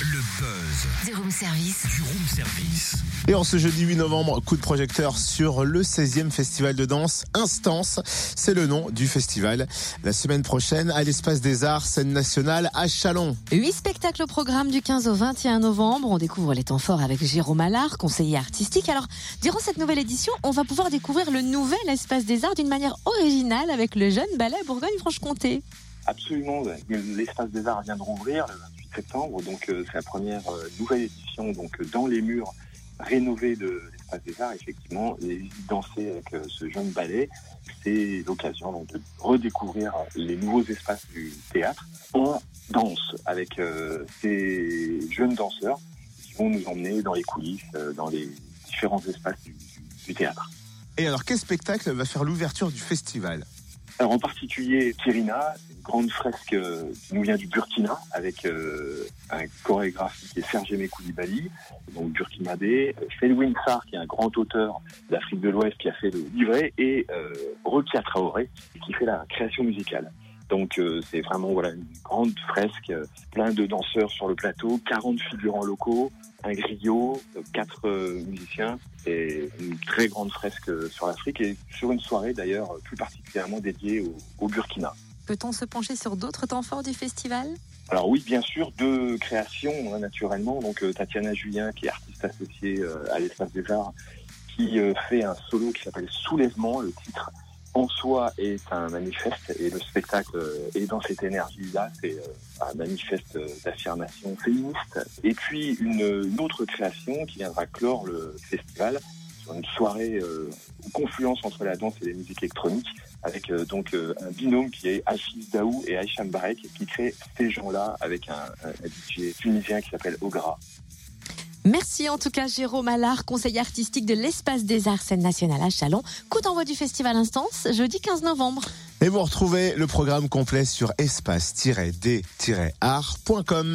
Le buzz Du room service. du room service. Et en ce jeudi 8 novembre, coup de projecteur sur le 16e festival de danse Instance. C'est le nom du festival. La semaine prochaine, à l'espace des arts, scène nationale à Chalon. Huit spectacles au programme du 15 au 21 novembre. On découvre les temps forts avec Jérôme Allard, conseiller artistique. Alors, durant cette nouvelle édition, on va pouvoir découvrir le nouvel espace des arts d'une manière originale avec le jeune ballet Bourgogne-Franche-Comté. Absolument, l'espace des arts vient de rouvrir le 28 septembre, donc euh, c'est la première euh, nouvelle édition donc euh, dans les murs rénovés de l'espace des arts, effectivement, et danser avec euh, ce jeune ballet, c'est l'occasion donc de redécouvrir les nouveaux espaces du théâtre. En danse avec ces jeunes danseurs qui vont nous emmener dans les coulisses, dans les différents espaces du, du- du théâtre. Et alors, quel spectacle va faire l'ouverture du festival? Alors en particulier Tirina, une grande fresque euh, qui nous vient du Burkina avec euh, un chorégraphe qui est Serge Koulibaly, donc burkinabé, euh, Felwin Sarr qui est un grand auteur d'Afrique de l'Ouest qui a fait le livret et Rekia Traoré qui fait la création musicale. Donc euh, c'est vraiment voilà une grande fresque, plein de danseurs sur le plateau, 40 figurants locaux, un griot, euh, quatre musiciens et une très grande fresque sur l'Afrique et sur une soirée d'ailleurs plus particulièrement dédiée au, au Burkina. Peut-on se pencher sur d'autres temps forts du festival? Alors oui, bien sûr, deux créations hein, naturellement. Donc euh, Tatiana Julien, qui est artiste associée euh, à l'Espace des Arts, qui euh, fait un solo qui s'appelle Soulèvement. Le titre en soi est un manifeste et le spectacle est dans cette énergie-là. C'est un manifeste d'affirmation féministe. Et puis une, autre création qui viendra clore le festival une soirée euh, confluence entre la danse et les musiques électroniques avec euh, donc euh, un binôme qui est Achis Daou et Aïcham Barek qui crée ces gens-là avec un, un, un DJ tunisien qui s'appelle Ogra. Merci en tout cas Jérôme Allard, conseiller artistique de l'espace des arts scène nationale à Chalon. Coup d'envoi du festival Instance, jeudi 15 novembre. Et vous retrouvez le programme complet sur espace-d-art.com.